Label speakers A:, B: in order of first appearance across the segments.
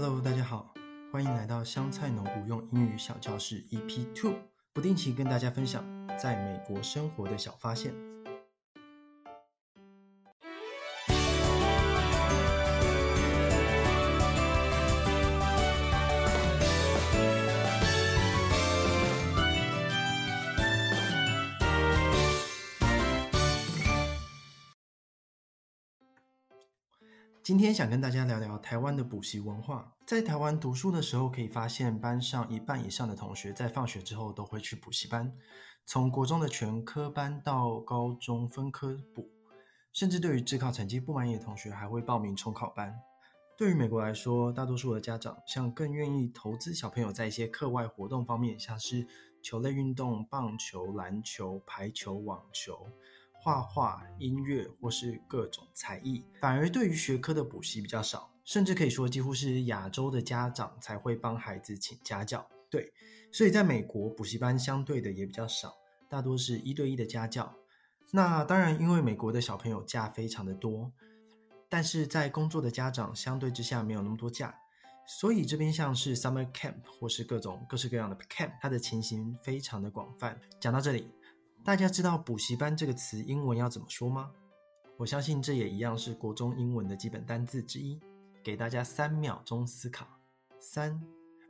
A: Hello，大家好，欢迎来到香菜农无用英语小教室 EP Two，不定期跟大家分享在美国生活的小发现。今天想跟大家聊聊台湾的补习文化。在台湾读书的时候，可以发现班上一半以上的同学在放学之后都会去补习班，从国中的全科班到高中分科补，甚至对于自考成绩不满意的同学，还会报名重考班。对于美国来说，大多数的家长像更愿意投资小朋友在一些课外活动方面，像是球类运动、棒球、篮球、排球、网球。画画、音乐或是各种才艺，反而对于学科的补习比较少，甚至可以说几乎是亚洲的家长才会帮孩子请家教。对，所以在美国补习班相对的也比较少，大多是一对一的家教。那当然，因为美国的小朋友假非常的多，但是在工作的家长相对之下没有那么多假，所以这边像是 summer camp 或是各种各式各样的 camp，它的情形非常的广泛。讲到这里。大家知道补习班这个词英文要怎么说吗？我相信这也一样是国中英文的基本单字之一。给大家三秒钟思考，三、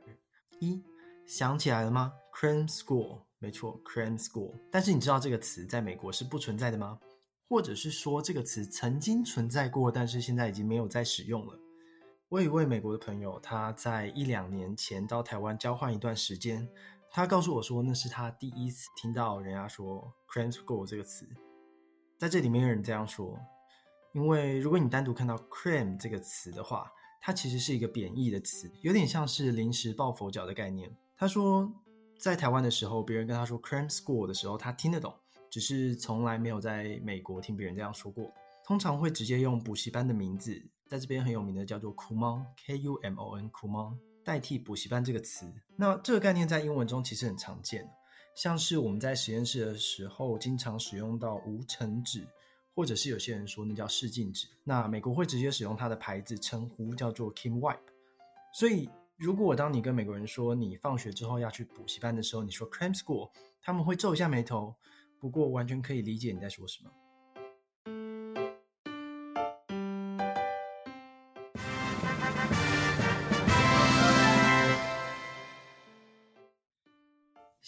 A: 二、一，想起来了吗？Cram School，没错，Cram School。但是你知道这个词在美国是不存在的吗？或者是说这个词曾经存在过，但是现在已经没有再使用了？我有一位美国的朋友，他在一两年前到台湾交换一段时间。他告诉我说，那是他第一次听到人家说 “cram school” 这个词，在这里没有人这样说，因为如果你单独看到 “cram” 这个词的话，它其实是一个贬义的词，有点像是临时抱佛脚的概念。他说，在台湾的时候，别人跟他说 “cram school” 的时候，他听得懂，只是从来没有在美国听别人这样说过。通常会直接用补习班的名字，在这边很有名的叫做 Kumon，K-U-M-O-N，Kumon。代替补习班这个词，那这个概念在英文中其实很常见，像是我们在实验室的时候经常使用到无尘纸，或者是有些人说那叫试镜纸。那美国会直接使用它的牌子称呼叫做 Kim-Wipe。所以，如果当你跟美国人说你放学之后要去补习班的时候，你说 Cram School，他们会皱一下眉头，不过完全可以理解你在说什么。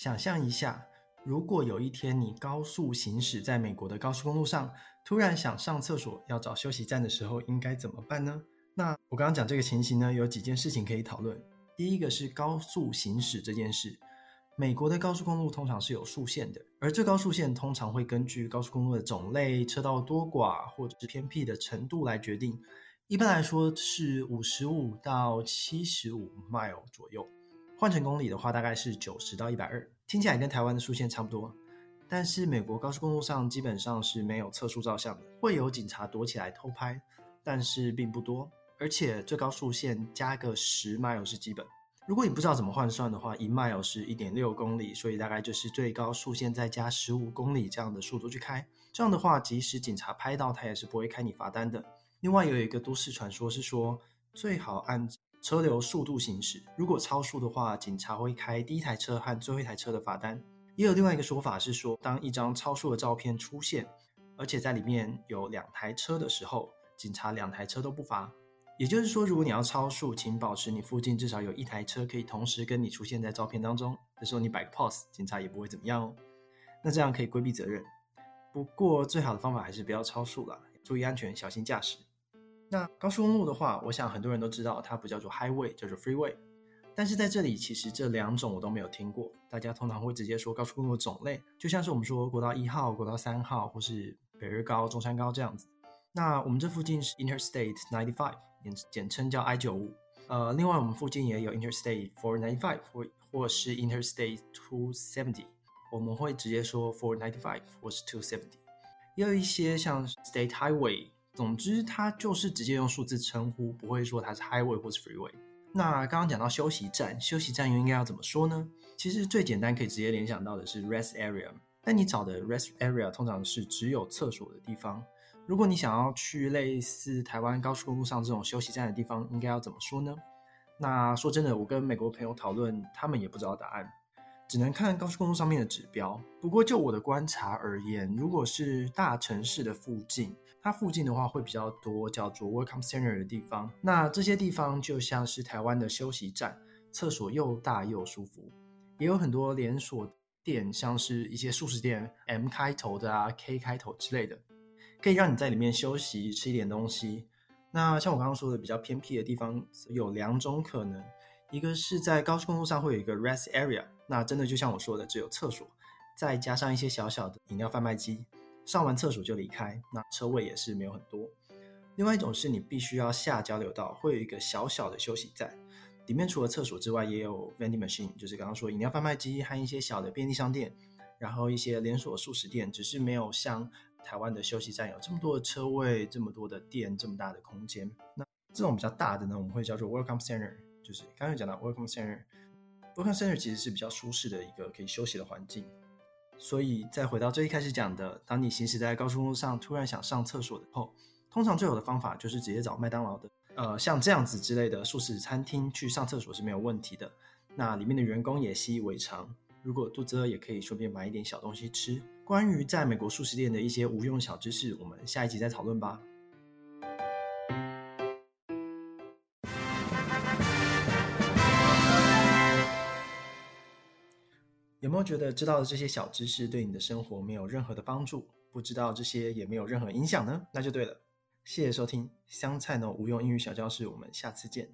A: 想象一下，如果有一天你高速行驶在美国的高速公路上，突然想上厕所要找休息站的时候，应该怎么办呢？那我刚刚讲这个情形呢，有几件事情可以讨论。第一个是高速行驶这件事，美国的高速公路通常是有速限的，而最高速限通常会根据高速公路的种类、车道多寡或者是偏僻的程度来决定。一般来说是五十五到七十五 mile 左右。换成公里的话，大概是九十到一百二，听起来跟台湾的速限差不多。但是美国高速公路上基本上是没有测速照相的，会有警察躲起来偷拍，但是并不多。而且最高速限加个十 mile 是基本。如果你不知道怎么换算的话，一 mile 是一点六公里，所以大概就是最高速限再加十五公里这样的速度去开。这样的话，即使警察拍到，他也是不会开你罚单的。另外有一个都市传说是说，最好按车流速度行驶，如果超速的话，警察会开第一台车和最后一台车的罚单。也有另外一个说法是说，当一张超速的照片出现，而且在里面有两台车的时候，警察两台车都不罚。也就是说，如果你要超速，请保持你附近至少有一台车可以同时跟你出现在照片当中。这时候你摆个 pose，警察也不会怎么样哦。那这样可以规避责任。不过最好的方法还是不要超速了，注意安全，小心驾驶。那高速公路的话，我想很多人都知道，它不叫做 highway，叫做 freeway。但是在这里，其实这两种我都没有听过。大家通常会直接说高速公路的种类，就像是我们说国道一号、国道三号，或是北二高、中山高这样子。那我们这附近是 Interstate 95，简简称叫 I 九五。呃，另外我们附近也有 Interstate 495，或或是 Interstate 270，我们会直接说495或是270。也有一些像 State Highway。总之，它就是直接用数字称呼，不会说它是 highway 或是 freeway。那刚刚讲到休息站，休息站又应该要怎么说呢？其实最简单可以直接联想到的是 rest area。但你找的 rest area 通常是只有厕所的地方。如果你想要去类似台湾高速公路上这种休息站的地方，应该要怎么说呢？那说真的，我跟美国朋友讨论，他们也不知道答案，只能看高速公路上面的指标。不过就我的观察而言，如果是大城市的附近，它附近的话会比较多叫做 Welcome Center 的地方。那这些地方就像是台湾的休息站，厕所又大又舒服，也有很多连锁店，像是一些速食店，M 开头的啊，K 开头之类的，可以让你在里面休息，吃一点东西。那像我刚刚说的，比较偏僻的地方有两种可能，一个是在高速公路上会有一个 rest area，那真的就像我说的，只有厕所，再加上一些小小的饮料贩卖机，上完厕所就离开，那车位也是没有很多。另外一种是你必须要下交流道，会有一个小小的休息站，里面除了厕所之外，也有 vending machine，就是刚刚说饮料贩卖机和一些小的便利商店，然后一些连锁速食店，只是没有像。台湾的休息站有这么多的车位，这么多的店，这么大的空间。那这种比较大的呢，我们会叫做 Welcome Center，就是刚刚讲到 Welcome Center。Book Center 其实是比较舒适的一个可以休息的环境。所以再回到最一开始讲的，当你行驶在高速公路上，突然想上厕所的时候，通常最好的方法就是直接找麦当劳的，呃，像这样子之类的素食餐厅去上厕所是没有问题的。那里面的员工也习以为常，如果肚子饿，也可以顺便买一点小东西吃。关于在美国素食店的一些无用小知识，我们下一集再讨论吧。有没有觉得知道的这些小知识对你的生活没有任何的帮助？不知道这些也没有任何影响呢？那就对了。谢谢收听香菜呢无用英语小教室，我们下次见。